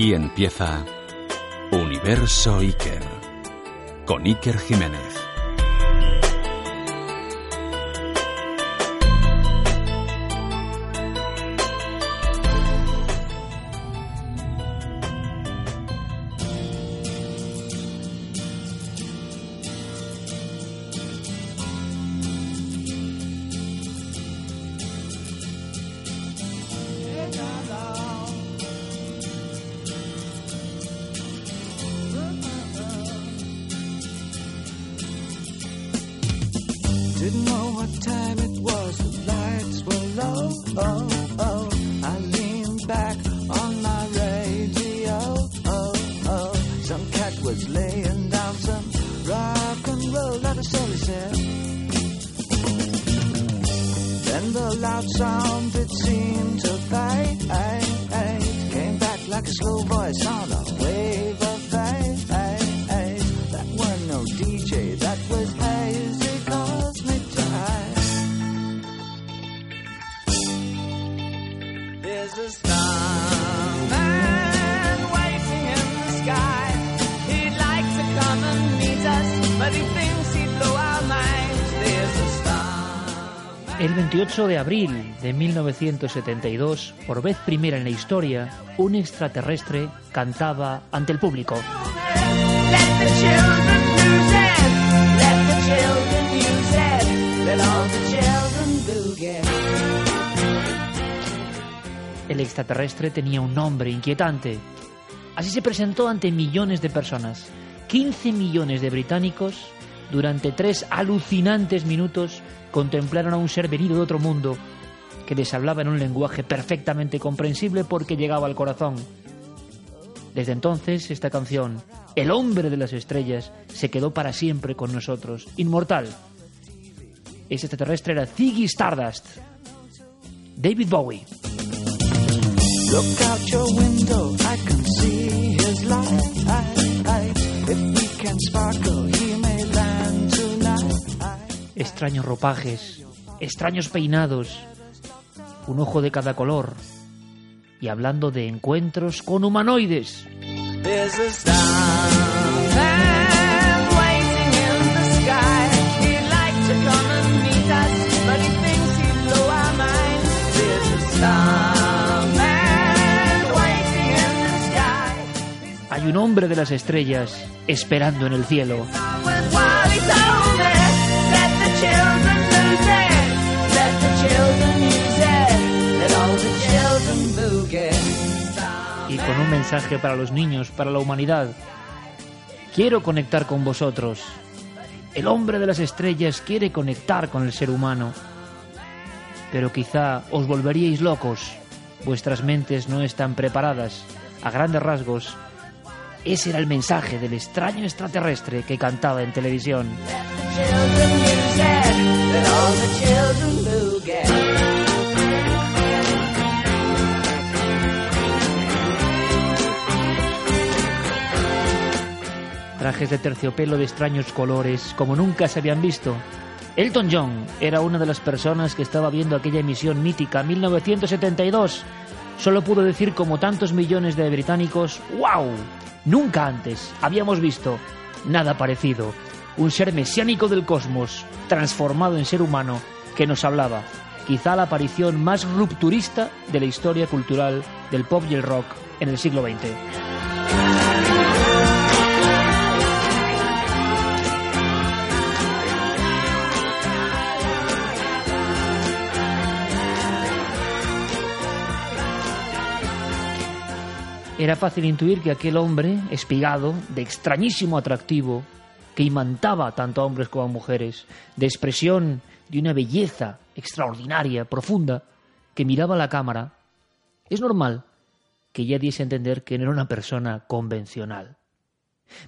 Aquí empieza Universo Iker con Iker Jiménez. 8 de abril de 1972, por vez primera en la historia, un extraterrestre cantaba ante el público. El extraterrestre tenía un nombre inquietante. Así se presentó ante millones de personas. 15 millones de británicos durante tres alucinantes minutos contemplaron a un ser venido de otro mundo que les hablaba en un lenguaje perfectamente comprensible porque llegaba al corazón. Desde entonces, esta canción, El hombre de las estrellas, se quedó para siempre con nosotros, inmortal. Ese extraterrestre era Ziggy Stardust. David Bowie. Look out your window, I can see his light. If we can sparkle, extraños ropajes, extraños peinados, un ojo de cada color, y hablando de encuentros con humanoides. Hay un hombre de las estrellas esperando en el cielo. Mensaje para los niños, para la humanidad. Quiero conectar con vosotros. El hombre de las estrellas quiere conectar con el ser humano. Pero quizá os volveríais locos. Vuestras mentes no están preparadas. A grandes rasgos, ese era el mensaje del extraño extraterrestre que cantaba en televisión. Trajes de terciopelo de extraños colores, como nunca se habían visto. Elton John era una de las personas que estaba viendo aquella emisión mítica 1972. Solo pudo decir como tantos millones de británicos, ¡Wow! Nunca antes habíamos visto nada parecido. Un ser mesiánico del cosmos, transformado en ser humano, que nos hablaba. Quizá la aparición más rupturista de la historia cultural del pop y el rock en el siglo XX. Era fácil intuir que aquel hombre, espigado, de extrañísimo atractivo, que imantaba tanto a hombres como a mujeres, de expresión de una belleza extraordinaria, profunda, que miraba a la cámara, es normal que ya diese a entender que no era una persona convencional.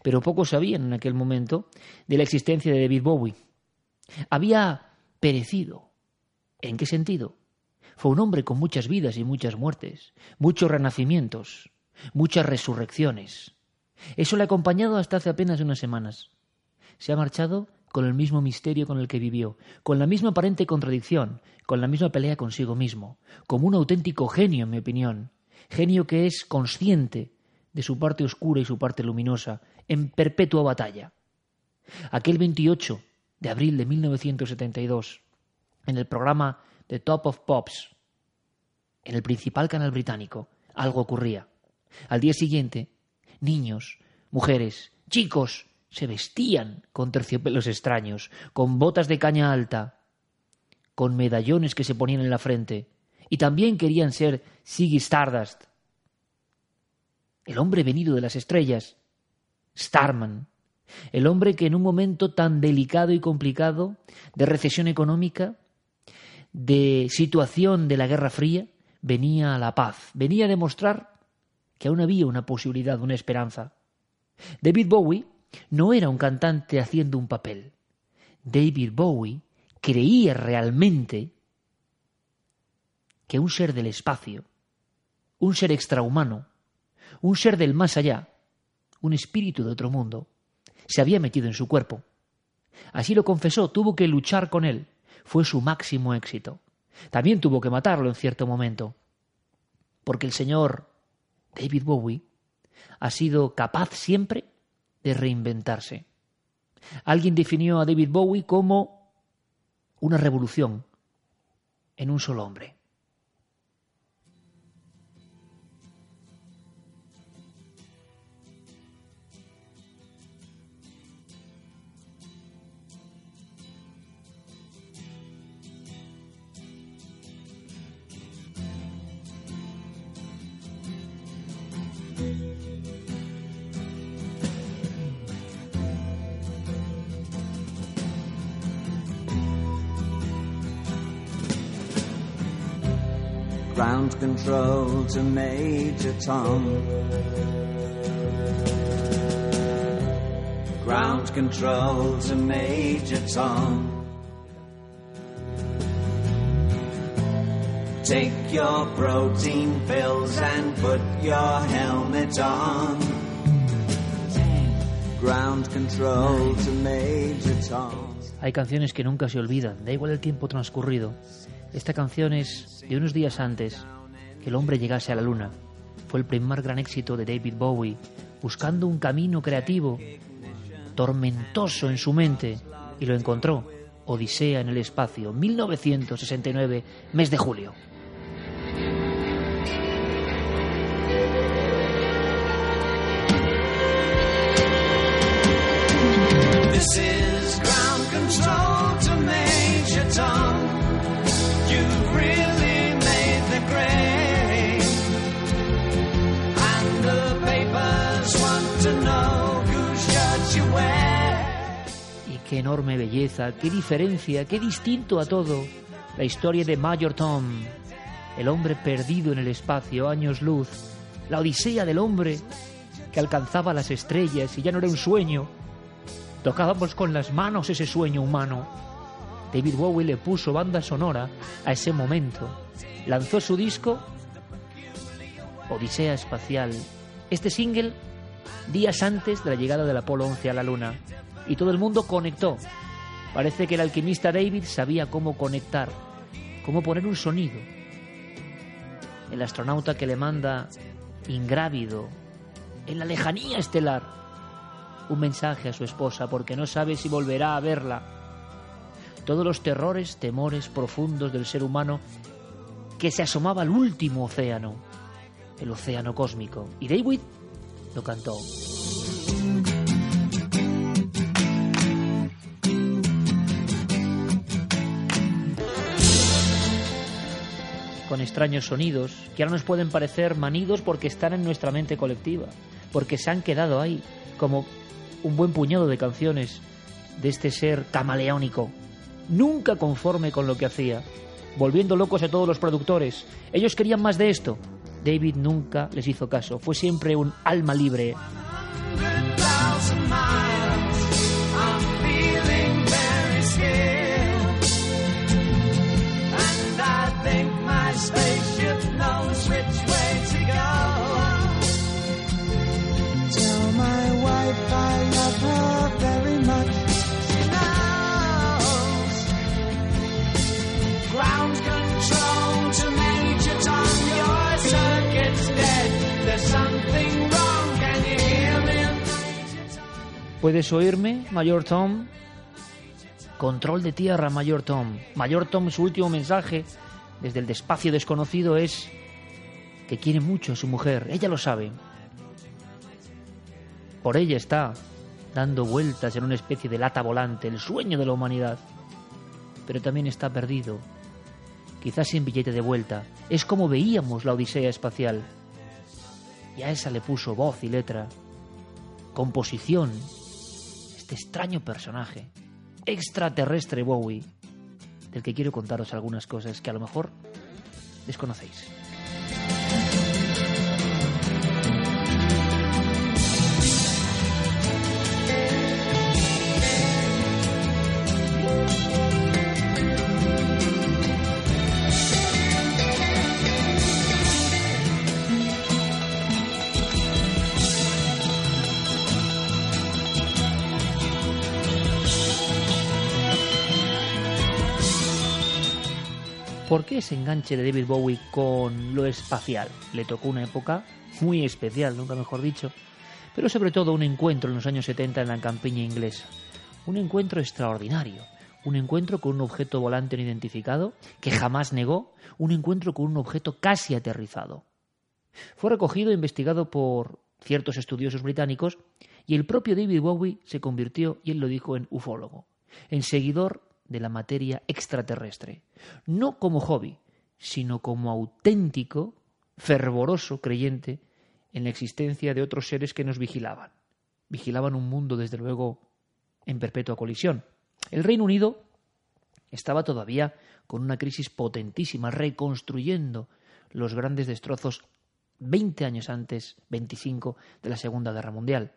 Pero pocos sabían en aquel momento de la existencia de David Bowie. Había perecido. ¿En qué sentido? Fue un hombre con muchas vidas y muchas muertes, muchos renacimientos, muchas resurrecciones. Eso le ha acompañado hasta hace apenas unas semanas. Se ha marchado con el mismo misterio con el que vivió, con la misma aparente contradicción, con la misma pelea consigo mismo, como un auténtico genio, en mi opinión. Genio que es consciente de su parte oscura y su parte luminosa, en perpetua batalla. Aquel 28 de abril de 1972, en el programa The Top of Pops, en el principal canal británico, algo ocurría. Al día siguiente, niños, mujeres, chicos se vestían con terciopelos extraños, con botas de caña alta, con medallones que se ponían en la frente, y también querían ser Siggy Stardust, el hombre venido de las estrellas, Starman, el hombre que en un momento tan delicado y complicado de recesión económica, de situación de la Guerra Fría, venía a la paz, venía a demostrar que aún había una posibilidad, una esperanza. David Bowie no era un cantante haciendo un papel. David Bowie creía realmente que un ser del espacio, un ser extrahumano, un ser del más allá, un espíritu de otro mundo, se había metido en su cuerpo. Así lo confesó, tuvo que luchar con él. Fue su máximo éxito. También tuvo que matarlo en cierto momento. Porque el señor David Bowie ha sido capaz siempre de reinventarse. Alguien definió a David Bowie como una revolución en un solo hombre. Ground control to Major Tom. Ground control to Major Tom. Take your protein pills and put your helmet on. Ground control to Major Tom. Hay canciones que nunca se olvidan, da igual el tiempo transcurrido. Esta canción es de unos días antes que el hombre llegase a la luna. Fue el primer gran éxito de David Bowie, buscando un camino creativo, tormentoso en su mente, y lo encontró. Odisea en el espacio, 1969, mes de julio. This is ground control. Qué enorme belleza, qué diferencia, qué distinto a todo. La historia de Major Tom, el hombre perdido en el espacio, años luz. La odisea del hombre que alcanzaba las estrellas y ya no era un sueño. Tocábamos con las manos ese sueño humano. David Bowie le puso banda sonora a ese momento. Lanzó su disco Odisea Espacial. Este single días antes de la llegada del Apolo 11 a la Luna. Y todo el mundo conectó. Parece que el alquimista David sabía cómo conectar, cómo poner un sonido. El astronauta que le manda ingrávido en la lejanía estelar un mensaje a su esposa porque no sabe si volverá a verla. Todos los terrores, temores profundos del ser humano que se asomaba al último océano, el océano cósmico. Y David lo cantó. Con extraños sonidos que ahora nos pueden parecer manidos porque están en nuestra mente colectiva, porque se han quedado ahí, como un buen puñado de canciones de este ser camaleónico, nunca conforme con lo que hacía, volviendo locos a todos los productores. Ellos querían más de esto. David nunca les hizo caso, fue siempre un alma libre. Spaceship knows which way to go. Tell my wife I love her very much. She knows. Ground control to Major Tom. Your circuit's dead. There's something wrong ¿Puedes oírme, Mayor Tom? Control de tierra, Mayor Tom. Mayor Tom, su último mensaje desde el despacio desconocido es que quiere mucho a su mujer. Ella lo sabe. Por ella está dando vueltas en una especie de lata volante, el sueño de la humanidad. Pero también está perdido, quizás sin billete de vuelta. Es como veíamos la Odisea espacial. Y a esa le puso voz y letra, composición, este extraño personaje, extraterrestre Bowie, del que quiero contaros algunas cosas que a lo mejor desconocéis. ¿Por qué ese enganche de David Bowie con lo espacial? Le tocó una época muy especial, nunca mejor dicho, pero sobre todo un encuentro en los años 70 en la campiña inglesa. Un encuentro extraordinario, un encuentro con un objeto volante no identificado que jamás negó, un encuentro con un objeto casi aterrizado. Fue recogido e investigado por ciertos estudiosos británicos y el propio David Bowie se convirtió, y él lo dijo, en ufólogo, en seguidor de la materia extraterrestre, no como hobby, sino como auténtico, fervoroso creyente en la existencia de otros seres que nos vigilaban. Vigilaban un mundo, desde luego, en perpetua colisión. El Reino Unido estaba todavía con una crisis potentísima, reconstruyendo los grandes destrozos 20 años antes, 25, de la Segunda Guerra Mundial.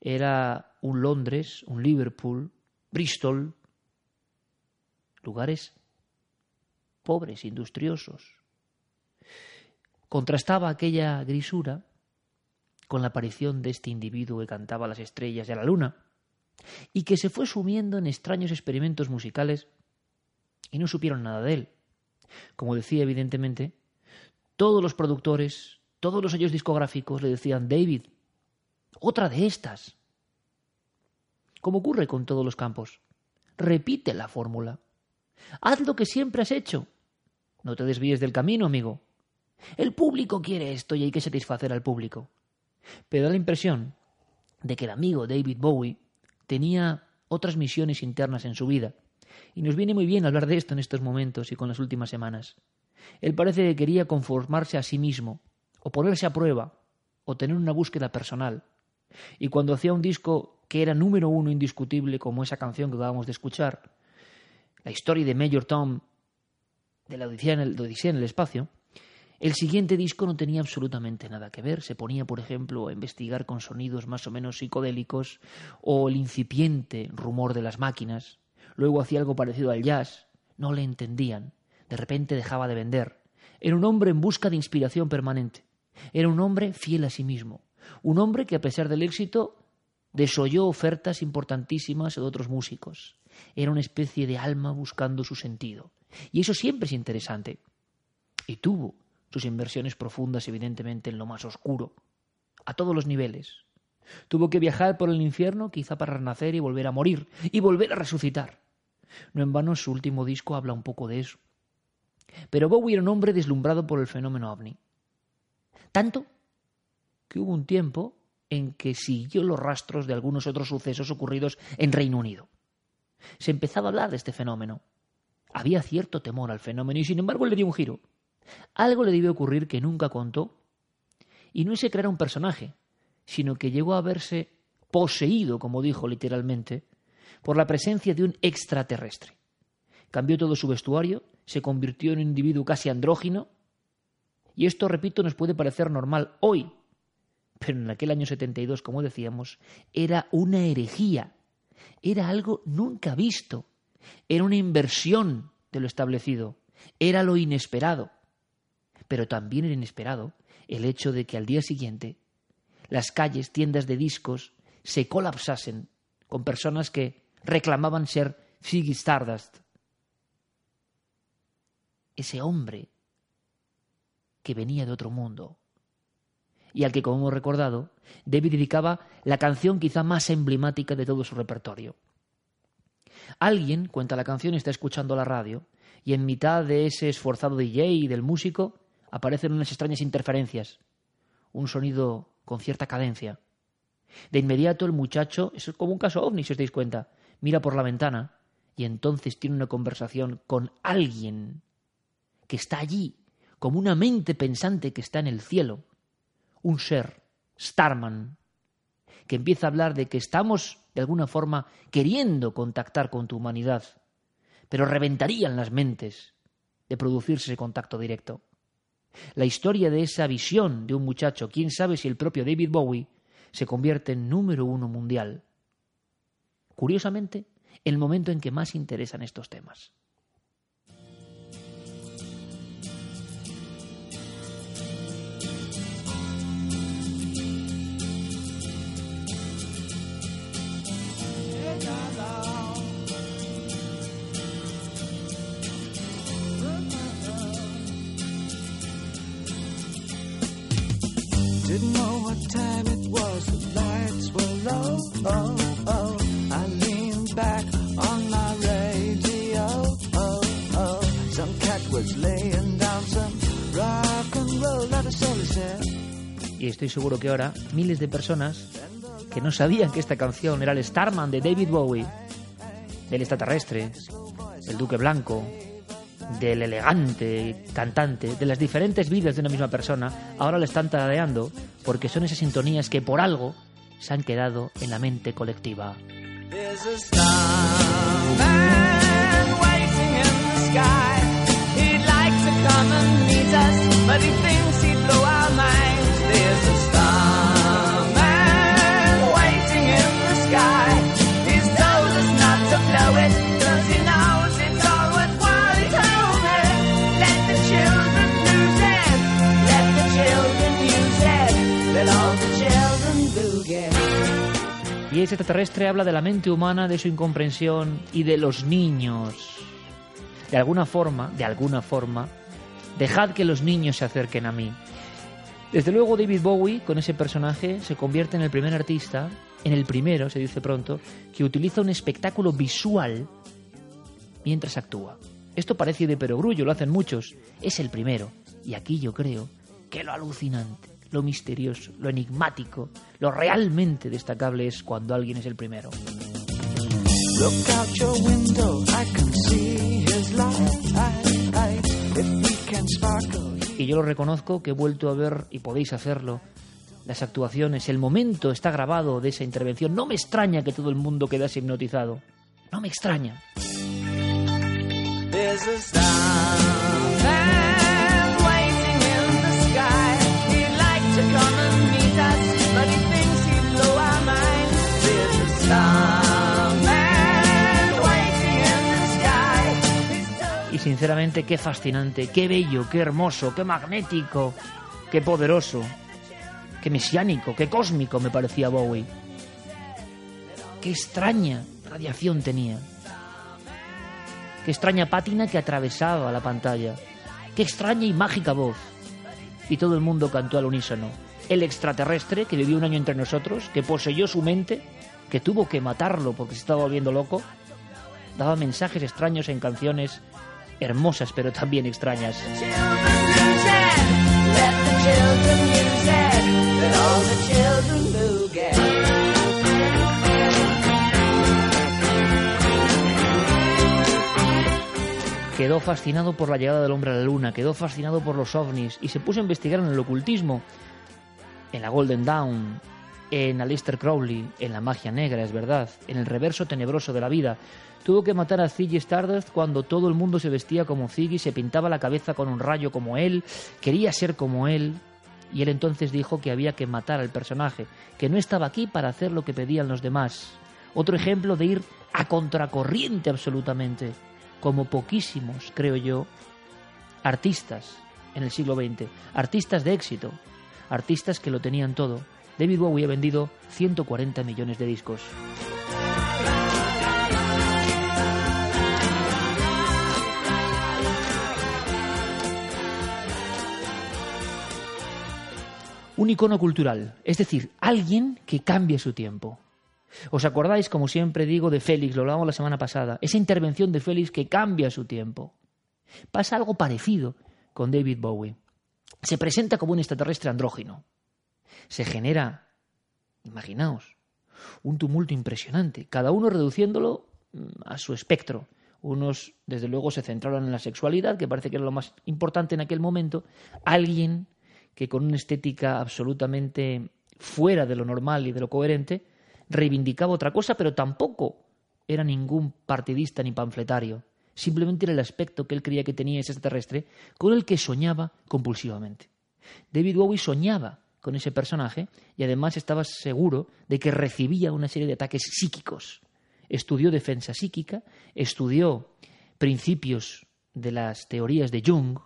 Era un Londres, un Liverpool, Bristol, lugares pobres, industriosos. Contrastaba aquella grisura con la aparición de este individuo que cantaba las estrellas y a la luna, y que se fue sumiendo en extraños experimentos musicales y no supieron nada de él. Como decía, evidentemente, todos los productores, todos los sellos discográficos le decían, David, otra de estas. Como ocurre con todos los campos, repite la fórmula. Haz lo que siempre has hecho. No te desvíes del camino, amigo. El público quiere esto y hay que satisfacer al público. Pero da la impresión de que el amigo David Bowie tenía otras misiones internas en su vida. Y nos viene muy bien hablar de esto en estos momentos y con las últimas semanas. Él parece que quería conformarse a sí mismo, o ponerse a prueba, o tener una búsqueda personal. Y cuando hacía un disco que era número uno indiscutible, como esa canción que acabamos de escuchar, la historia de Major Tom de la Odisea en el, Odisea en el espacio, el siguiente disco no tenía absolutamente nada que ver. Se ponía, por ejemplo, a investigar con sonidos más o menos psicodélicos o el incipiente rumor de las máquinas. Luego hacía algo parecido al jazz. No le entendían. De repente dejaba de vender. Era un hombre en busca de inspiración permanente. Era un hombre fiel a sí mismo. Un hombre que, a pesar del éxito, desoyó ofertas importantísimas de otros músicos. Era una especie de alma buscando su sentido. Y eso siempre es interesante. Y tuvo sus inversiones profundas, evidentemente, en lo más oscuro, a todos los niveles. Tuvo que viajar por el infierno, quizá para renacer y volver a morir, y volver a resucitar. No en vano su último disco habla un poco de eso. Pero Bowie era un hombre deslumbrado por el fenómeno ovni. Tanto que hubo un tiempo en que siguió los rastros de algunos otros sucesos ocurridos en Reino Unido. Se empezaba a hablar de este fenómeno. Había cierto temor al fenómeno y sin embargo le dio un giro. Algo le debió ocurrir que nunca contó. Y no que creara un personaje, sino que llegó a verse poseído, como dijo literalmente, por la presencia de un extraterrestre. Cambió todo su vestuario, se convirtió en un individuo casi andrógino, y esto, repito, nos puede parecer normal hoy, pero en aquel año 72, como decíamos, era una herejía, era algo nunca visto, era una inversión de lo establecido, era lo inesperado. Pero también era inesperado el hecho de que al día siguiente las calles, tiendas de discos, se colapsasen con personas que reclamaban ser Ziggy Stardust. Ese hombre que venía de otro mundo, y al que, como hemos recordado, David dedicaba la canción quizá más emblemática de todo su repertorio. Alguien, cuenta la canción, está escuchando la radio y en mitad de ese esforzado DJ y del músico aparecen unas extrañas interferencias, un sonido con cierta cadencia. De inmediato el muchacho, es como un caso ovni si os dais cuenta, mira por la ventana y entonces tiene una conversación con alguien que está allí, como una mente pensante que está en el cielo, un ser, Starman, que empieza a hablar de que estamos, de alguna forma, queriendo contactar con tu humanidad, pero reventarían las mentes de producirse contacto directo. La historia de esa visión de un muchacho, quién sabe si el propio David Bowie, se convierte en número uno mundial. Curiosamente, el momento en que más interesan estos temas. Y estoy seguro que ahora miles de personas que no sabían que esta canción era el Starman de David Bowie, del extraterrestre, el Duque Blanco, del elegante cantante, de las diferentes vidas de una misma persona, ahora le están tarareando porque son esas sintonías que por algo se han quedado en la mente colectiva. Ese extraterrestre habla de la mente humana, de su incomprensión y de los niños. De alguna forma, de alguna forma, dejad que los niños se acerquen a mí. Desde luego David Bowie, con ese personaje, se convierte en el primer artista, en el primero, se dice pronto, que utiliza un espectáculo visual mientras actúa. Esto parece de perogrullo, lo hacen muchos. Es el primero. Y aquí yo creo que lo alucinante lo misterioso, lo enigmático, lo realmente destacable es cuando alguien es el primero. Y yo lo reconozco que he vuelto a ver, y podéis hacerlo, las actuaciones, el momento está grabado de esa intervención. No me extraña que todo el mundo quedase hipnotizado. No me extraña. Sinceramente, qué fascinante, qué bello, qué hermoso, qué magnético, qué poderoso, qué mesiánico, qué cósmico me parecía Bowie. Qué extraña radiación tenía. Qué extraña pátina que atravesaba la pantalla. Qué extraña y mágica voz. Y todo el mundo cantó al unísono el extraterrestre que vivió un año entre nosotros, que poseyó su mente, que tuvo que matarlo porque se estaba volviendo loco, daba mensajes extraños en canciones hermosas pero también extrañas. Quedó fascinado por la llegada del hombre a la luna, quedó fascinado por los ovnis y se puso a investigar en el ocultismo en la Golden Dawn, en Aleister Crowley, en la magia negra, es verdad, en el reverso tenebroso de la vida. Tuvo que matar a Ziggy Stardust cuando todo el mundo se vestía como Ziggy, se pintaba la cabeza con un rayo como él, quería ser como él, y él entonces dijo que había que matar al personaje, que no estaba aquí para hacer lo que pedían los demás. Otro ejemplo de ir a contracorriente absolutamente, como poquísimos, creo yo, artistas en el siglo XX, artistas de éxito, artistas que lo tenían todo. David Bowie ha vendido 140 millones de discos. Un icono cultural, es decir, alguien que cambia su tiempo. ¿Os acordáis, como siempre digo, de Félix? Lo hablamos la semana pasada. Esa intervención de Félix que cambia su tiempo. Pasa algo parecido con David Bowie. Se presenta como un extraterrestre andrógino. Se genera, imaginaos, un tumulto impresionante, cada uno reduciéndolo mm, a su espectro. Unos, desde luego, se centraron en la sexualidad, que parece que era lo más importante en aquel momento. Alguien que con una estética absolutamente fuera de lo normal y de lo coherente, reivindicaba otra cosa, pero tampoco era ningún partidista ni panfletario. Simplemente era el aspecto que él creía que tenía ese extraterrestre con el que soñaba compulsivamente. David Bowie soñaba con ese personaje y además estaba seguro de que recibía una serie de ataques psíquicos estudió defensa psíquica, estudió principios de las teorías de Jung,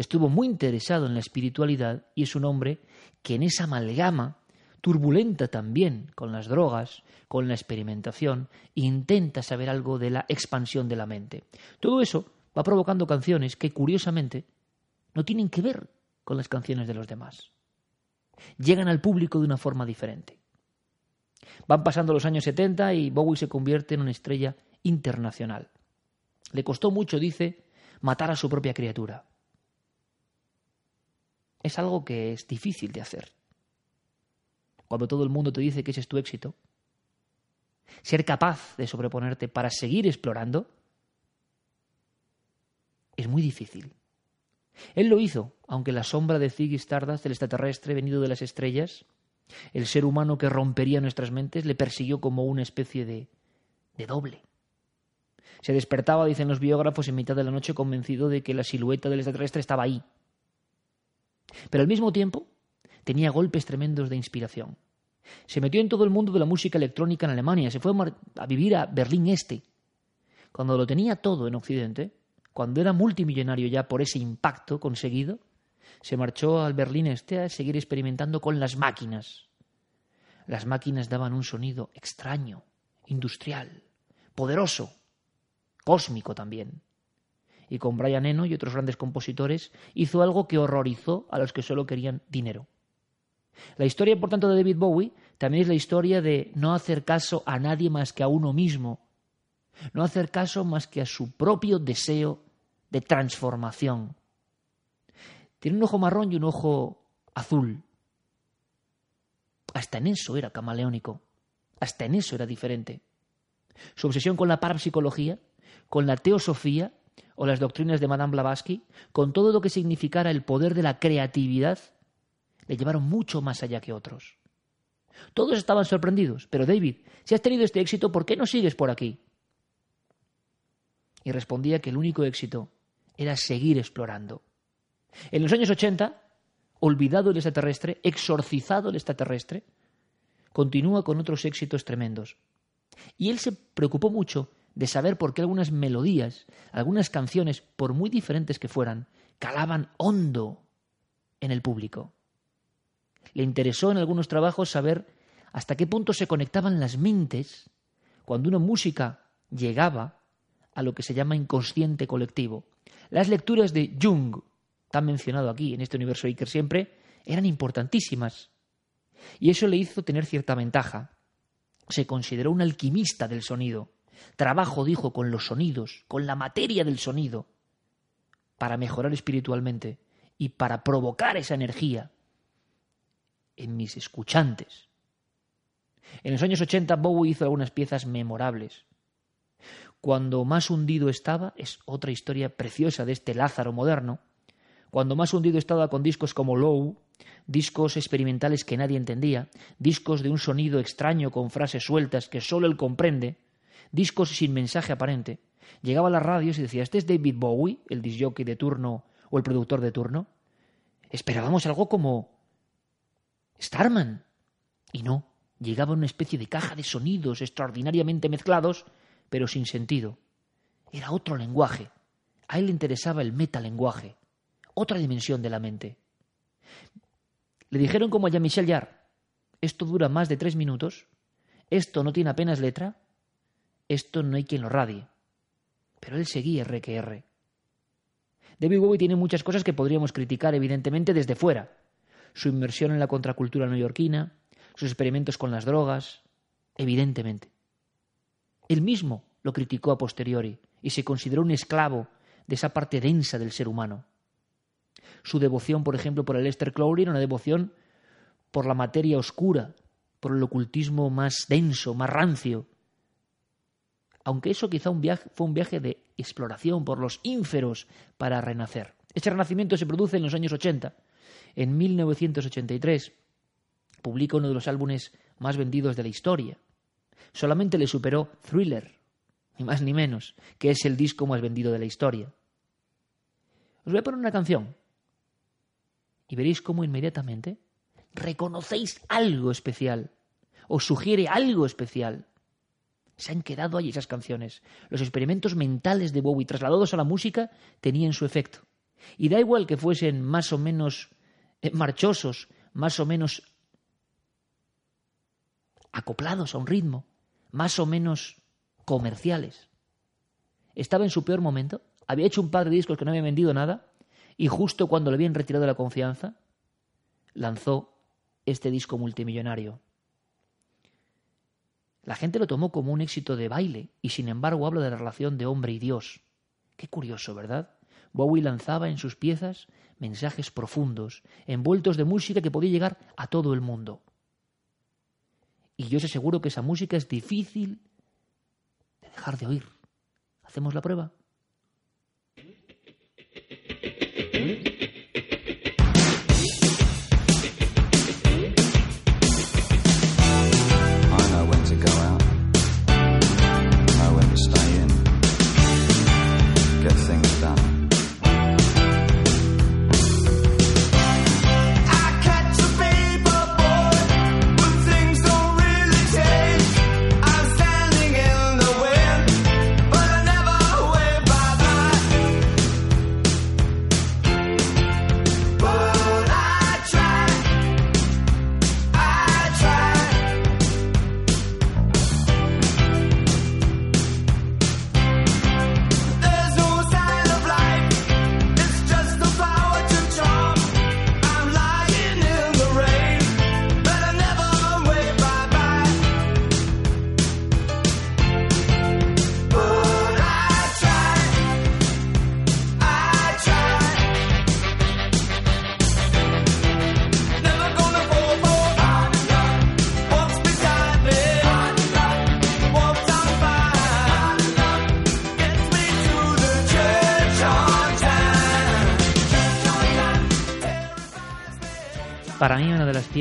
estuvo muy interesado en la espiritualidad y es un hombre que en esa amalgama turbulenta también con las drogas, con la experimentación, intenta saber algo de la expansión de la mente. Todo eso va provocando canciones que, curiosamente, no tienen que ver con las canciones de los demás. Llegan al público de una forma diferente. Van pasando los años 70 y Bowie se convierte en una estrella internacional. Le costó mucho, dice, matar a su propia criatura. Es algo que es difícil de hacer. Cuando todo el mundo te dice que ese es tu éxito, ser capaz de sobreponerte para seguir explorando es muy difícil. Él lo hizo, aunque la sombra de Ziggy Stardust, el extraterrestre venido de las estrellas, el ser humano que rompería nuestras mentes le persiguió como una especie de, de doble. Se despertaba, dicen los biógrafos, en mitad de la noche convencido de que la silueta del extraterrestre estaba ahí. Pero al mismo tiempo tenía golpes tremendos de inspiración. Se metió en todo el mundo de la música electrónica en Alemania, se fue a vivir a Berlín Este. Cuando lo tenía todo en Occidente, cuando era multimillonario ya por ese impacto conseguido, se marchó al Berlín Este a seguir experimentando con las máquinas. Las máquinas daban un sonido extraño, industrial, poderoso, cósmico también. Y con Brian Eno y otros grandes compositores hizo algo que horrorizó a los que solo querían dinero. La historia, por tanto, de David Bowie también es la historia de no hacer caso a nadie más que a uno mismo, no hacer caso más que a su propio deseo de transformación, tiene un ojo marrón y un ojo azul. Hasta en eso era camaleónico. Hasta en eso era diferente. Su obsesión con la parapsicología, con la teosofía o las doctrinas de Madame Blavatsky, con todo lo que significara el poder de la creatividad, le llevaron mucho más allá que otros. Todos estaban sorprendidos, pero David, si has tenido este éxito, ¿por qué no sigues por aquí? Y respondía que el único éxito era seguir explorando. En los años 80, olvidado el extraterrestre, exorcizado el extraterrestre, continúa con otros éxitos tremendos. Y él se preocupó mucho de saber por qué algunas melodías, algunas canciones, por muy diferentes que fueran, calaban hondo en el público. Le interesó en algunos trabajos saber hasta qué punto se conectaban las mentes cuando una música llegaba a lo que se llama inconsciente colectivo. Las lecturas de Jung, tan mencionado aquí en este universo Iker siempre, eran importantísimas. Y eso le hizo tener cierta ventaja. Se consideró un alquimista del sonido. Trabajo, dijo, con los sonidos, con la materia del sonido, para mejorar espiritualmente y para provocar esa energía en mis escuchantes. En los años 80 Bowie hizo algunas piezas memorables. Cuando más hundido estaba, es otra historia preciosa de este Lázaro moderno, cuando más hundido estaba con discos como Low, discos experimentales que nadie entendía, discos de un sonido extraño con frases sueltas que solo él comprende, discos sin mensaje aparente, llegaba a las radios y decía, ¿este es David Bowie, el disjockey de turno o el productor de turno? Esperábamos algo como Starman. Y no, llegaba una especie de caja de sonidos extraordinariamente mezclados, pero sin sentido. Era otro lenguaje. A él le interesaba el metalenguaje otra dimensión de la mente. Le dijeron como a Jean-Michel Jarre, esto dura más de tres minutos, esto no tiene apenas letra, esto no hay quien lo radie. Pero él seguía R que R. David Bowie tiene muchas cosas que podríamos criticar, evidentemente, desde fuera. su inmersión en la contracultura neoyorquina, sus experimentos con las drogas, evidentemente. Él mismo lo criticó a posteriori y se consideró un esclavo de esa parte densa del ser humano. Su devoción, por ejemplo, por el Lester Crowley era una devoción por la materia oscura, por el ocultismo más denso, más rancio. Aunque eso quizá un viaje, fue un viaje de exploración por los ínferos para renacer. Este renacimiento se produce en los años 80. En 1983 publica uno de los álbumes más vendidos de la historia. Solamente le superó Thriller, ni más ni menos, que es el disco más vendido de la historia. Os voy a poner una canción y veréis cómo inmediatamente reconocéis algo especial, os sugiere algo especial. Se han quedado ahí esas canciones. Los experimentos mentales de Bowie trasladados a la música tenían su efecto. Y da igual que fuesen más o menos eh, marchosos, más o menos acoplados a un ritmo, más o menos comerciales. Estaba en su peor momento, había hecho un par de discos que no habían vendido nada, y justo cuando le habían retirado la confianza, lanzó este disco multimillonario. La gente lo tomó como un éxito de baile, y sin embargo habla de la relación de hombre y Dios. Qué curioso, ¿verdad? Bowie lanzaba en sus piezas mensajes profundos, envueltos de música que podía llegar a todo el mundo. Y yo os aseguro que esa música es difícil de dejar de oír. ¿Hacemos la prueba?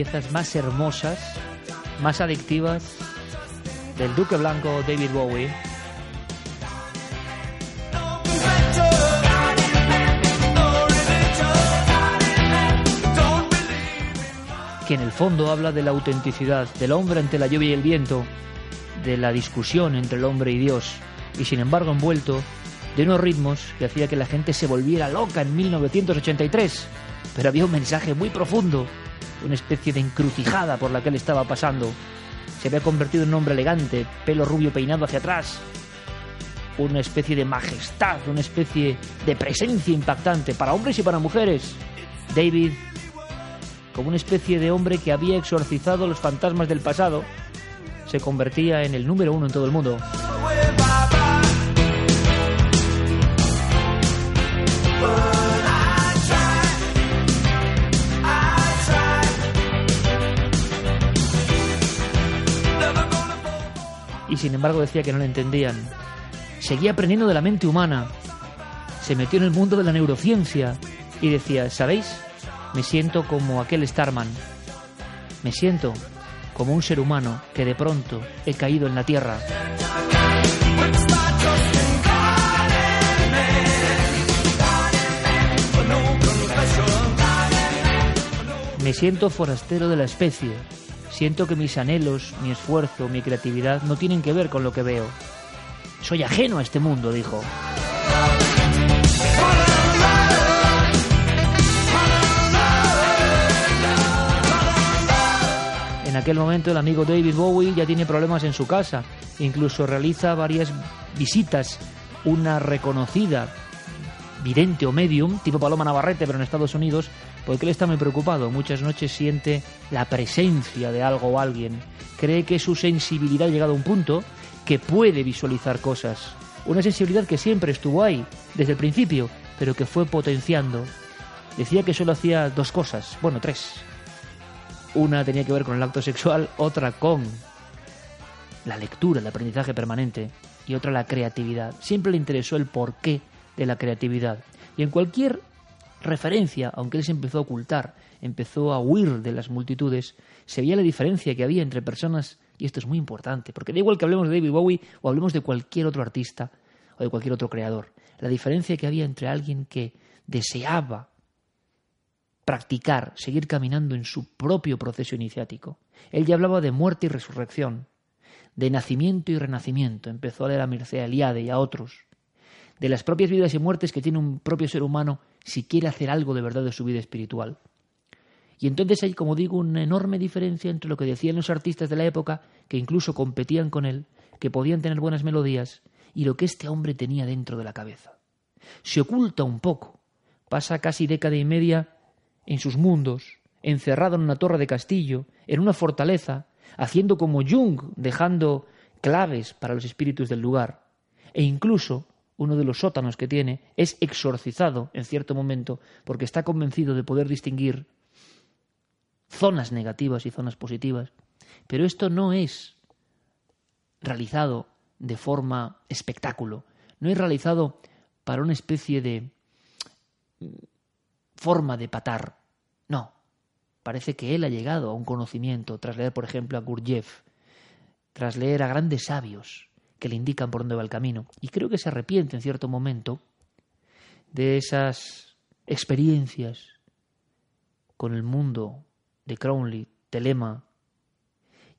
Piezas más hermosas, más adictivas del Duque Blanco David Bowie. Que en el fondo habla de la autenticidad del hombre ante la lluvia y el viento, de la discusión entre el hombre y Dios, y sin embargo envuelto de unos ritmos que hacía que la gente se volviera loca en 1983. Pero había un mensaje muy profundo, una especie de encrucijada por la que él estaba pasando. Se había convertido en un hombre elegante, pelo rubio peinado hacia atrás, una especie de majestad, una especie de presencia impactante para hombres y para mujeres. David como una especie de hombre que había exorcizado los fantasmas del pasado, se convertía en el número uno en todo el mundo. Y sin embargo decía que no le entendían. Seguía aprendiendo de la mente humana. Se metió en el mundo de la neurociencia y decía, ¿sabéis? Me siento como aquel Starman. Me siento como un ser humano que de pronto he caído en la tierra. Me siento forastero de la especie. Siento que mis anhelos, mi esfuerzo, mi creatividad no tienen que ver con lo que veo. Soy ajeno a este mundo, dijo. En aquel momento el amigo David Bowie ya tiene problemas en su casa. Incluso realiza varias visitas. Una reconocida vidente o medium, tipo Paloma Navarrete, pero en Estados Unidos, porque él está muy preocupado. Muchas noches siente la presencia de algo o alguien. Cree que su sensibilidad ha llegado a un punto que puede visualizar cosas. Una sensibilidad que siempre estuvo ahí, desde el principio, pero que fue potenciando. Decía que solo hacía dos cosas, bueno, tres. Una tenía que ver con el acto sexual, otra con la lectura, el aprendizaje permanente, y otra la creatividad. Siempre le interesó el porqué de la creatividad. Y en cualquier referencia, aunque él se empezó a ocultar, empezó a huir de las multitudes, se veía la diferencia que había entre personas, y esto es muy importante, porque da igual que hablemos de David Bowie o hablemos de cualquier otro artista o de cualquier otro creador, la diferencia que había entre alguien que deseaba practicar, seguir caminando en su propio proceso iniciático. Él ya hablaba de muerte y resurrección, de nacimiento y renacimiento. Empezó a leer a Mircea Eliade y a otros. De las propias vidas y muertes que tiene un propio ser humano si quiere hacer algo de verdad de su vida espiritual. Y entonces hay, como digo, una enorme diferencia entre lo que decían los artistas de la época, que incluso competían con él, que podían tener buenas melodías, y lo que este hombre tenía dentro de la cabeza. Se oculta un poco, pasa casi década y media en sus mundos, encerrado en una torre de castillo, en una fortaleza, haciendo como Jung, dejando claves para los espíritus del lugar. E incluso uno de los sótanos que tiene es exorcizado en cierto momento porque está convencido de poder distinguir zonas negativas y zonas positivas. Pero esto no es realizado de forma espectáculo, no es realizado para una especie de forma de patar. No. Parece que él ha llegado a un conocimiento tras leer, por ejemplo, a Gurdjieff, tras leer a grandes sabios que le indican por dónde va el camino. Y creo que se arrepiente en cierto momento de esas experiencias con el mundo de Crowley, Telema,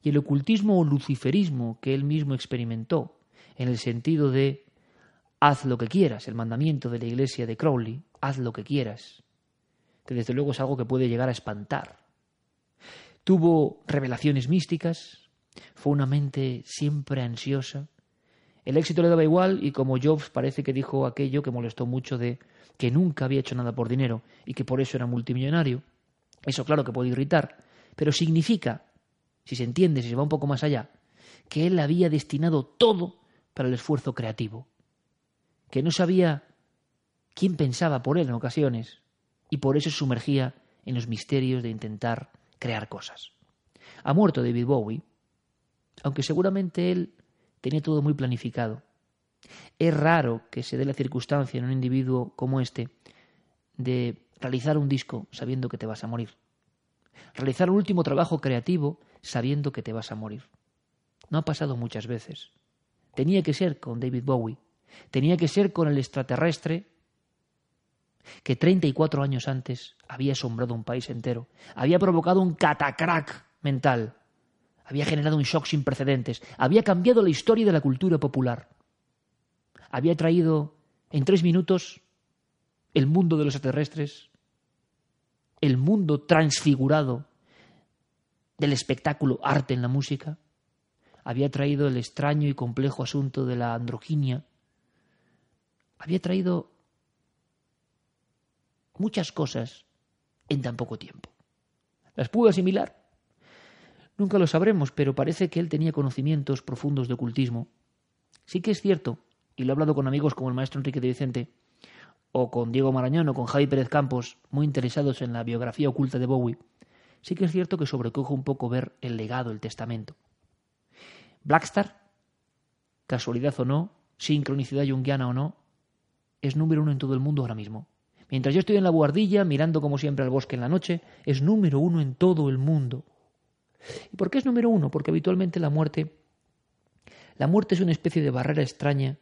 y el ocultismo o luciferismo que él mismo experimentó, en el sentido de haz lo que quieras, el mandamiento de la iglesia de Crowley, haz lo que quieras que desde luego es algo que puede llegar a espantar. Tuvo revelaciones místicas, fue una mente siempre ansiosa. El éxito le daba igual y como Jobs parece que dijo aquello que molestó mucho de que nunca había hecho nada por dinero y que por eso era multimillonario. Eso claro que puede irritar, pero significa, si se entiende, si se va un poco más allá, que él había destinado todo para el esfuerzo creativo, que no sabía quién pensaba por él en ocasiones, y por eso se sumergía en los misterios de intentar crear cosas. Ha muerto David Bowie, aunque seguramente él tenía todo muy planificado. Es raro que se dé la circunstancia en un individuo como este de realizar un disco sabiendo que te vas a morir. Realizar un último trabajo creativo sabiendo que te vas a morir. No ha pasado muchas veces. Tenía que ser con David Bowie. Tenía que ser con el extraterrestre que 34 años antes había asombrado un país entero, había provocado un catacrack mental, había generado un shock sin precedentes, había cambiado la historia de la cultura popular, había traído en tres minutos el mundo de los extraterrestres, el mundo transfigurado del espectáculo arte en la música, había traído el extraño y complejo asunto de la androginia, había traído muchas cosas en tan poco tiempo. ¿Las pudo asimilar? Nunca lo sabremos, pero parece que él tenía conocimientos profundos de ocultismo. Sí que es cierto, y lo he hablado con amigos como el maestro Enrique de Vicente, o con Diego Marañón o con Javi Pérez Campos, muy interesados en la biografía oculta de Bowie, sí que es cierto que sobrecoge un poco ver el legado, el testamento. Blackstar, casualidad o no, sincronicidad junguiana o no, es número uno en todo el mundo ahora mismo. Mientras yo estoy en la buhardilla, mirando como siempre al bosque en la noche, es número uno en todo el mundo. ¿Y por qué es número uno? Porque habitualmente la muerte, la muerte es una especie de barrera extraña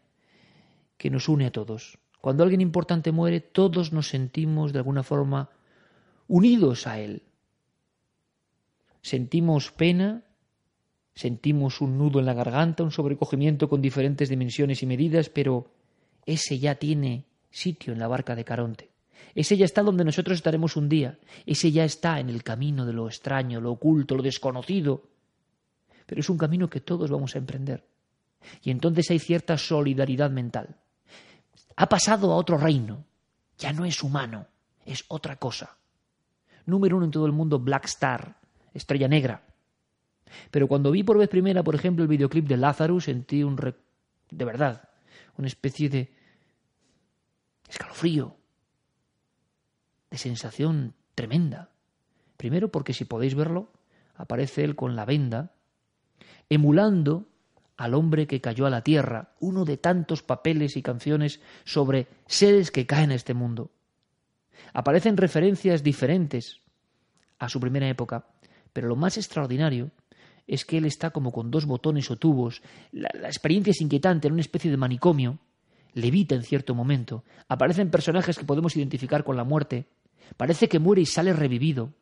que nos une a todos. Cuando alguien importante muere, todos nos sentimos de alguna forma unidos a él. Sentimos pena, sentimos un nudo en la garganta, un sobrecogimiento con diferentes dimensiones y medidas, pero ese ya tiene sitio en la barca de Caronte. Ese ya está donde nosotros estaremos un día. Ese ya está en el camino de lo extraño, lo oculto, lo desconocido. Pero es un camino que todos vamos a emprender. Y entonces hay cierta solidaridad mental. Ha pasado a otro reino. Ya no es humano, es otra cosa. número uno en todo el mundo Black Star, Estrella Negra. Pero cuando vi por vez primera, por ejemplo, el videoclip de Lazarus, sentí un... de verdad, una especie de escalofrío, de sensación tremenda. Primero porque si podéis verlo, aparece él con la venda, emulando al hombre que cayó a la tierra, uno de tantos papeles y canciones sobre seres que caen a este mundo. Aparecen referencias diferentes a su primera época, pero lo más extraordinario es que él está como con dos botones o tubos. La, experiencia es inquietante, en una especie de manicomio. Levita en cierto momento. Aparecen personajes que podemos identificar con la muerte. Parece que muere y sale revivido.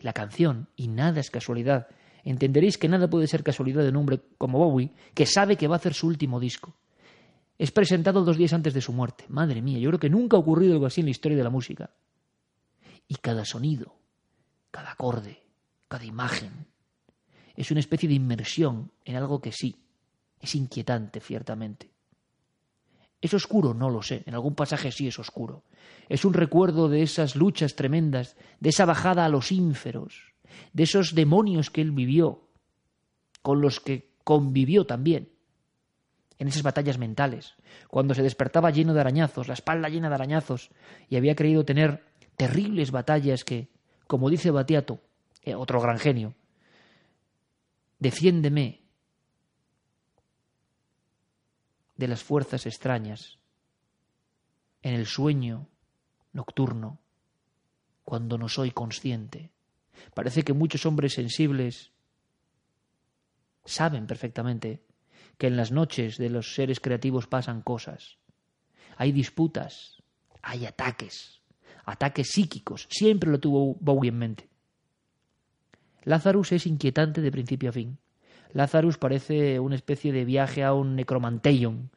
La canción, y nada es casualidad, entenderéis que nada puede ser casualidad de un hombre como Bowie, que sabe que va a hacer su último disco. Es presentado dos días antes de su muerte. Madre mía, yo creo que nunca ha ocurrido algo así en la historia de la música. Y cada sonido, cada acorde, cada imagen, es una especie de inmersión en algo que sí, es inquietante, ciertamente. ¿Es oscuro? No lo sé. En algún pasaje sí es oscuro. Es un recuerdo de esas luchas tremendas, de esa bajada a los ínferos, de esos demonios que él vivió, con los que convivió también, en esas batallas mentales, cuando se despertaba lleno de arañazos, la espalda llena de arañazos, y había creído tener terribles batallas que, como dice Batiato, eh, otro gran genio, defiéndeme de las fuerzas extrañas en el sueño nocturno, cuando no soy consciente. Parece que muchos hombres sensibles saben perfectamente que en las noches de los seres creativos pasan cosas. Hay disputas, hay ataques, ataques psíquicos. Siempre lo tuvo Bowie en mente. Lazarus es inquietante de principio a fin. Lazarus parece una especie de viaje a un necromanteion,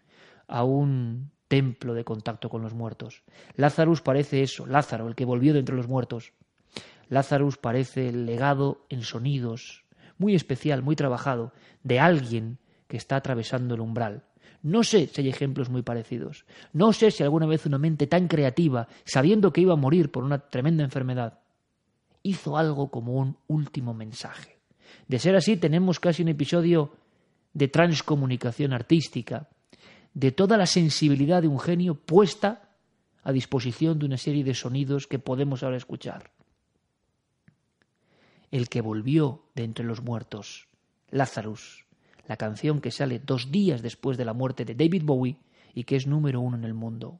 a un templo de contacto con los muertos. Lazarus parece eso, Lázaro, el que volvió de entre los muertos. Lazarus parece el legado en sonidos, muy especial, muy trabajado, de alguien que está atravesando el umbral. No sé si hay ejemplos muy parecidos. No sé si alguna vez una mente tan creativa, sabiendo que iba a morir por una tremenda enfermedad, hizo algo como un último mensaje. De ser así, tenemos casi un episodio de transcomunicación artística, de toda la sensibilidad de un genio puesta a disposición de una serie de sonidos que podemos ahora escuchar. El que volvió de entre los muertos, Lazarus, la canción que sale dos días después de la muerte de David Bowie y que es número uno en el mundo.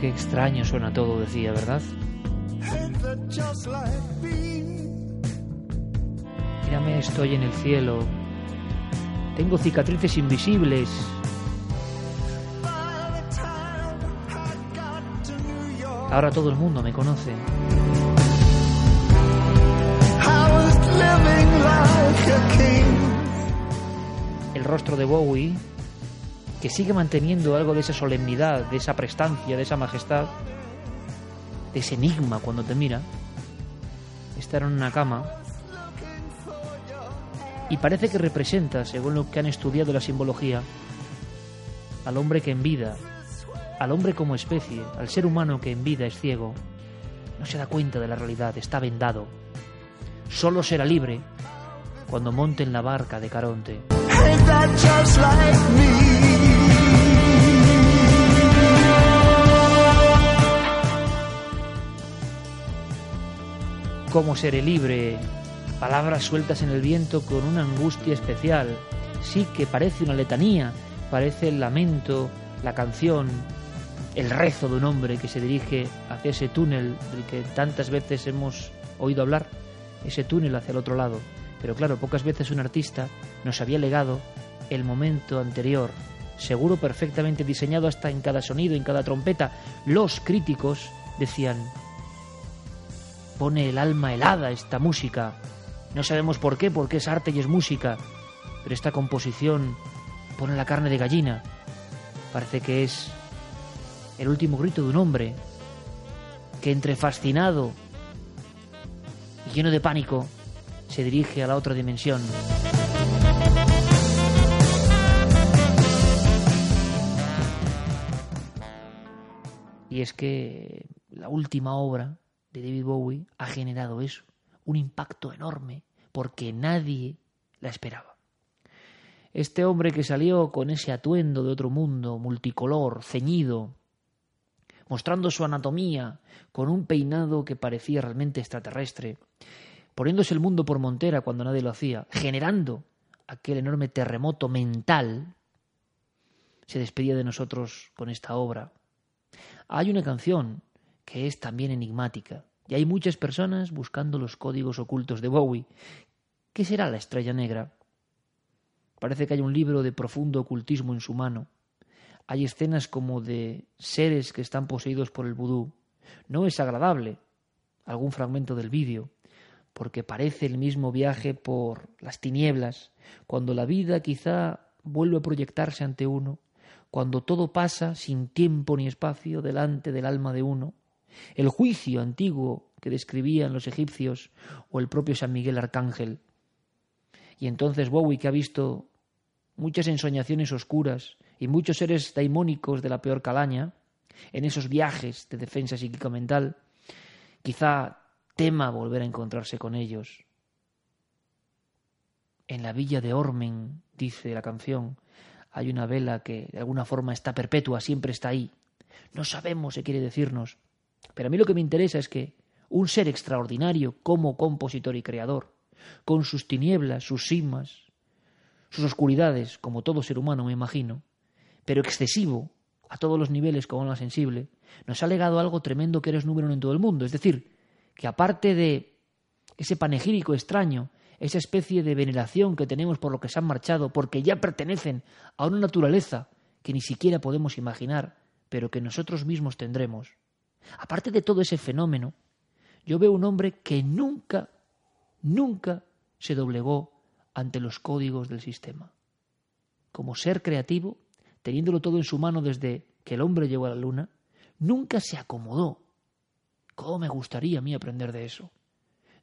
Qué extraño suena todo, decía, ¿verdad? Mírame, estoy en el cielo. Tengo cicatrices invisibles. Ahora todo el mundo me conoce. El rostro de Bowie, que sigue manteniendo algo de esa solemnidad, de esa prestancia, de esa majestad, de ese enigma cuando te mira, está en una cama y parece que representa, según lo que han estudiado la simbología, al hombre que en vida, al hombre como especie, al ser humano que en vida es ciego, no se da cuenta de la realidad, está vendado. Solo será libre cuando monte en la barca de Caronte. ¿Cómo seré libre? Palabras sueltas en el viento con una angustia especial. Sí que parece una letanía, parece el lamento, la canción, el rezo de un hombre que se dirige hacia ese túnel del que tantas veces hemos oído hablar, ese túnel hacia el otro lado. Pero claro, pocas veces un artista nos había legado el momento anterior, seguro perfectamente diseñado hasta en cada sonido, en cada trompeta. Los críticos decían, pone el alma helada esta música. No sabemos por qué, porque es arte y es música, pero esta composición pone la carne de gallina. Parece que es el último grito de un hombre que entre fascinado y lleno de pánico se dirige a la otra dimensión. Y es que la última obra de David Bowie ha generado eso, un impacto enorme, porque nadie la esperaba. Este hombre que salió con ese atuendo de otro mundo, multicolor, ceñido, mostrando su anatomía, con un peinado que parecía realmente extraterrestre, poniéndose el mundo por montera cuando nadie lo hacía, generando aquel enorme terremoto mental, se despedía de nosotros con esta obra. Hay una canción que es también enigmática, y hay muchas personas buscando los códigos ocultos de Bowie. ¿Qué será la estrella negra? Parece que hay un libro de profundo ocultismo en su mano. Hay escenas como de seres que están poseídos por el vudú. No es agradable algún fragmento del vídeo, porque parece el mismo viaje por las tinieblas, cuando la vida quizá vuelve a proyectarse ante uno, cuando todo pasa sin tiempo ni espacio delante del alma de uno, el juicio antiguo que describían los egipcios o el propio San Miguel Arcángel. Y entonces Bowie, que ha visto muchas ensoñaciones oscuras y muchos seres daimónicos de la peor calaña, en esos viajes de defensa psíquica mental, quizá tema volver a encontrarse con ellos. En la villa de Ormen, dice la canción, hay una vela que de alguna forma está perpetua, siempre está ahí. No sabemos, se quiere decirnos. Pero a mí lo que me interesa es que un ser extraordinario como compositor y creador, con sus tinieblas, sus simas, sus oscuridades, como todo ser humano me imagino, pero excesivo a todos los niveles como la sensible, nos ha legado algo tremendo que eres número en todo el mundo. Es decir, que aparte de ese panegírico extraño, esa especie de veneración que tenemos por lo que se han marchado, porque ya pertenecen a una naturaleza que ni siquiera podemos imaginar, pero que nosotros mismos tendremos. Aparte de todo ese fenómeno, yo veo un hombre que nunca, nunca se doblegó ante los códigos del sistema. Como ser creativo, teniéndolo todo en su mano desde que el hombre llegó a la luna, nunca se acomodó. ¿Cómo me gustaría a mí aprender de eso?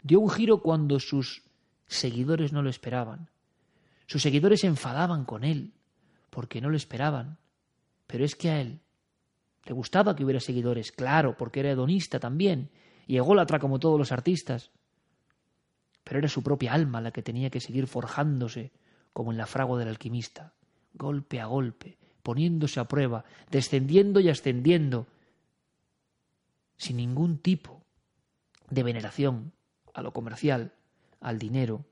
Dio un giro cuando sus seguidores no lo esperaban. Sus seguidores se enfadaban con él porque no lo esperaban. Pero es que a él le gustaba que hubiera seguidores, claro, porque era hedonista también y ególatra como todos los artistas. pero era su propia alma la que tenía que seguir forjándose como en la fragua del alquimista, golpe a golpe, poniéndose a prueba, descendiendo y ascendiendo, sin ningún tipo de veneración a lo comercial, al dinero,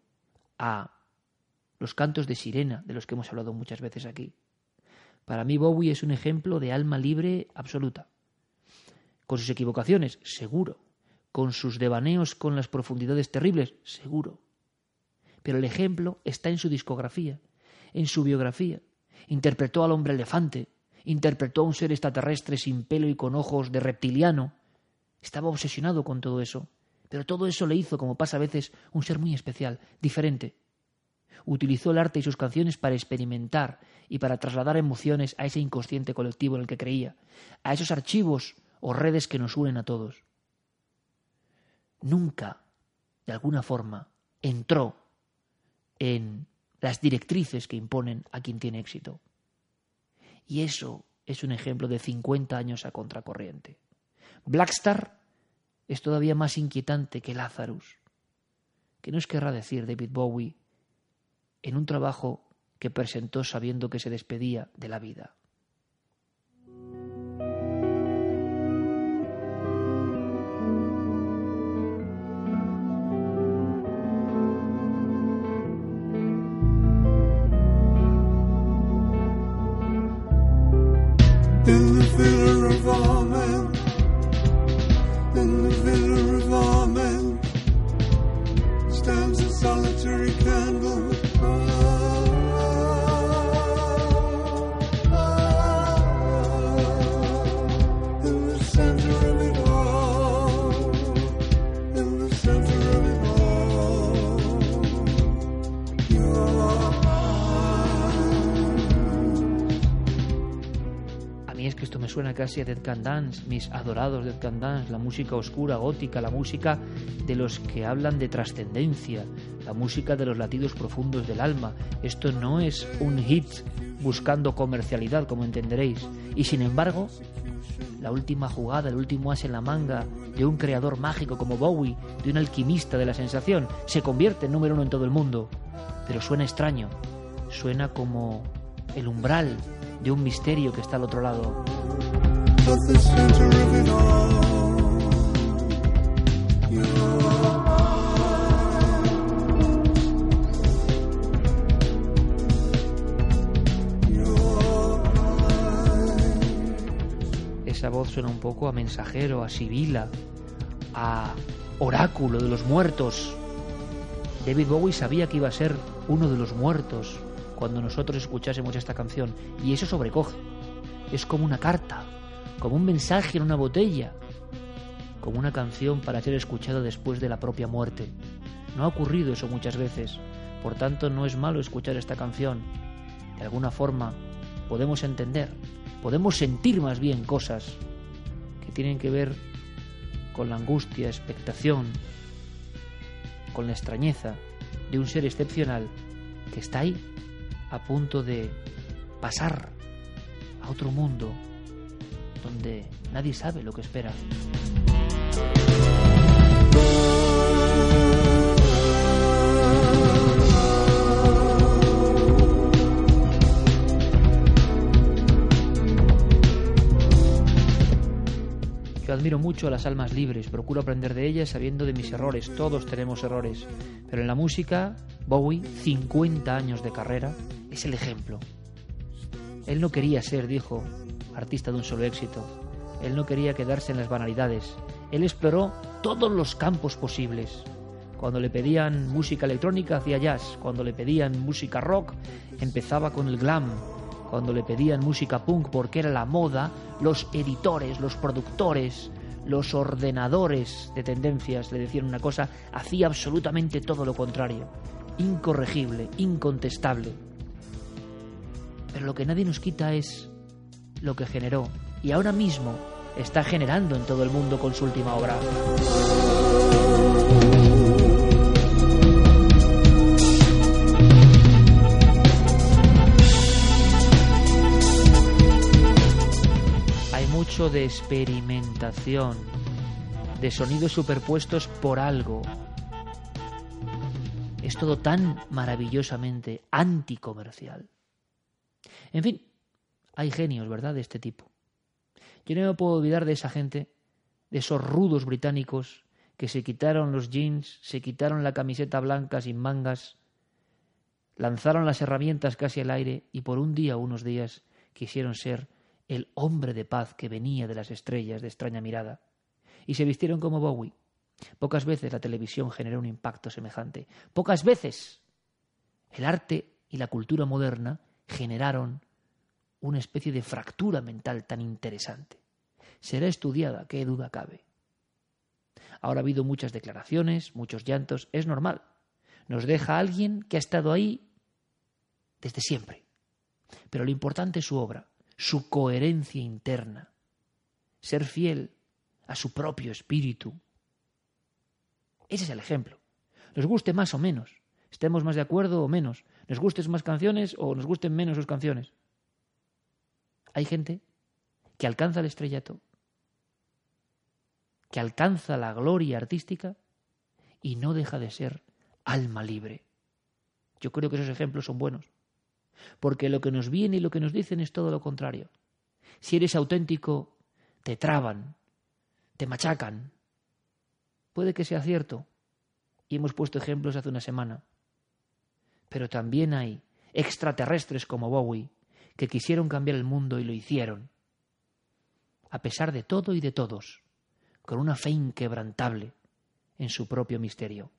a los cantos de sirena de los que hemos hablado muchas veces aquí. Para mí Bowie es un ejemplo de alma libre absoluta. Con sus equivocaciones, seguro. Con sus devaneos con las profundidades terribles, seguro. Pero el ejemplo está en su discografía, en su biografía. Interpretó al hombre elefante, interpretó a un ser extraterrestre sin pelo y con ojos de reptiliano. Estaba obsesionado con todo eso. Pero todo eso le hizo, como pasa a veces, un ser muy especial, diferente. Utilizó el arte y sus canciones para experimentar y para trasladar emociones a ese inconsciente colectivo en el que creía, a esos archivos o redes que nos unen a todos. Nunca, de alguna forma, entró en las directrices que imponen a quien tiene éxito. Y eso es un ejemplo de 50 años a contracorriente. Blackstar es todavía más inquietante que Lazarus. ¿Qué nos querrá decir David Bowie en un trabajo que presentó sabiendo que se despedía de la vida? Suena casi a Dead Can Dance, mis adorados Dead Can Dance, la música oscura, gótica, la música de los que hablan de trascendencia, la música de los latidos profundos del alma. Esto no es un hit buscando comercialidad, como entenderéis. Y sin embargo, la última jugada, el último as en la manga de un creador mágico como Bowie, de un alquimista de la sensación, se convierte en número uno en todo el mundo. Pero suena extraño, suena como el umbral de un misterio que está al otro lado. Esa voz suena un poco a mensajero, a sibila, a oráculo de los muertos. David Bowie sabía que iba a ser uno de los muertos cuando nosotros escuchásemos esta canción y eso sobrecoge. Es como una carta, como un mensaje en una botella, como una canción para ser escuchada después de la propia muerte. No ha ocurrido eso muchas veces, por tanto no es malo escuchar esta canción. De alguna forma podemos entender, podemos sentir más bien cosas que tienen que ver con la angustia, expectación, con la extrañeza de un ser excepcional que está ahí, a punto de pasar a otro mundo donde nadie sabe lo que espera. Yo admiro mucho a las almas libres, procuro aprender de ellas sabiendo de mis errores, todos tenemos errores, pero en la música, Bowie, 50 años de carrera, es el ejemplo. Él no quería ser, dijo, artista de un solo éxito. Él no quería quedarse en las banalidades. Él exploró todos los campos posibles. Cuando le pedían música electrónica hacía jazz, cuando le pedían música rock empezaba con el glam, cuando le pedían música punk porque era la moda, los editores, los productores, los ordenadores de tendencias le decían una cosa, hacía absolutamente todo lo contrario, incorregible, incontestable. Pero lo que nadie nos quita es lo que generó y ahora mismo está generando en todo el mundo con su última obra. De experimentación, de sonidos superpuestos por algo. es todo tan maravillosamente anticomercial. En fin, hay genios, ¿verdad?, de este tipo. Yo no me puedo olvidar de esa gente, de esos rudos británicos que se quitaron los jeans, se quitaron la camiseta blanca sin mangas, lanzaron las herramientas casi al aire y por un día unos días quisieron ser el hombre de paz que venía de las estrellas de extraña mirada, y se vistieron como Bowie. Pocas veces la televisión generó un impacto semejante. Pocas veces el arte y la cultura moderna generaron una especie de fractura mental tan interesante. Será estudiada, qué duda cabe. Ahora ha habido muchas declaraciones, muchos llantos, es normal. Nos deja alguien que ha estado ahí desde siempre. Pero lo importante es su obra, su coherencia interna, ser fiel a su propio espíritu. Ese es el ejemplo. Nos guste más o menos, estemos más de acuerdo o menos, nos gusten más canciones o nos gusten menos sus canciones. Hay gente que alcanza el estrellato, que alcanza la gloria artística y no deja de ser alma libre. Yo creo que esos ejemplos son buenos, porque lo que nos viene y lo que nos dicen es todo lo contrario. Si eres auténtico, te traban, te machacan. Puede que sea cierto, y hemos puesto ejemplos hace una semana, pero también hay extraterrestres como Bowie que quisieron cambiar el mundo y lo hicieron, a pesar de todo y de todos, con una fe inquebrantable en su propio misterio.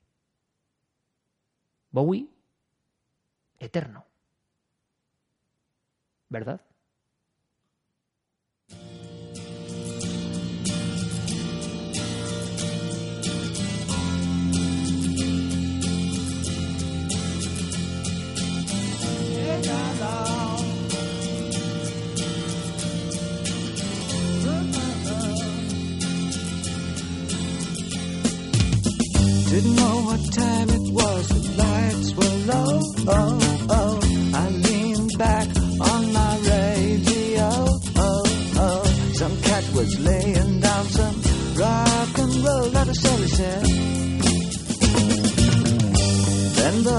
Bowie, eterno. ¿Verdad? Didn't know what time it was, the lights were low. Oh.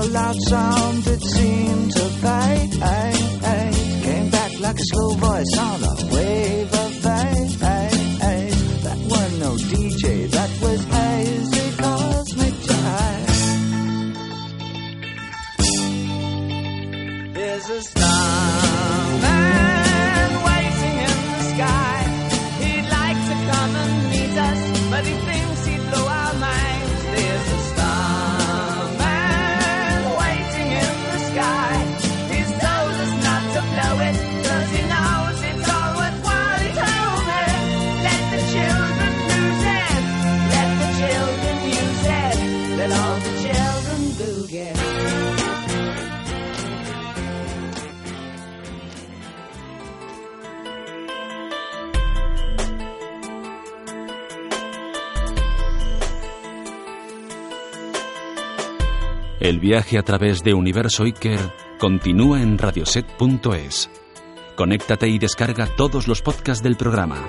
The loud sound that seemed to fade. Came back like a slow voice on a viaje a través de Universo Iker continúa en radioset.es. Conéctate y descarga todos los podcasts del programa.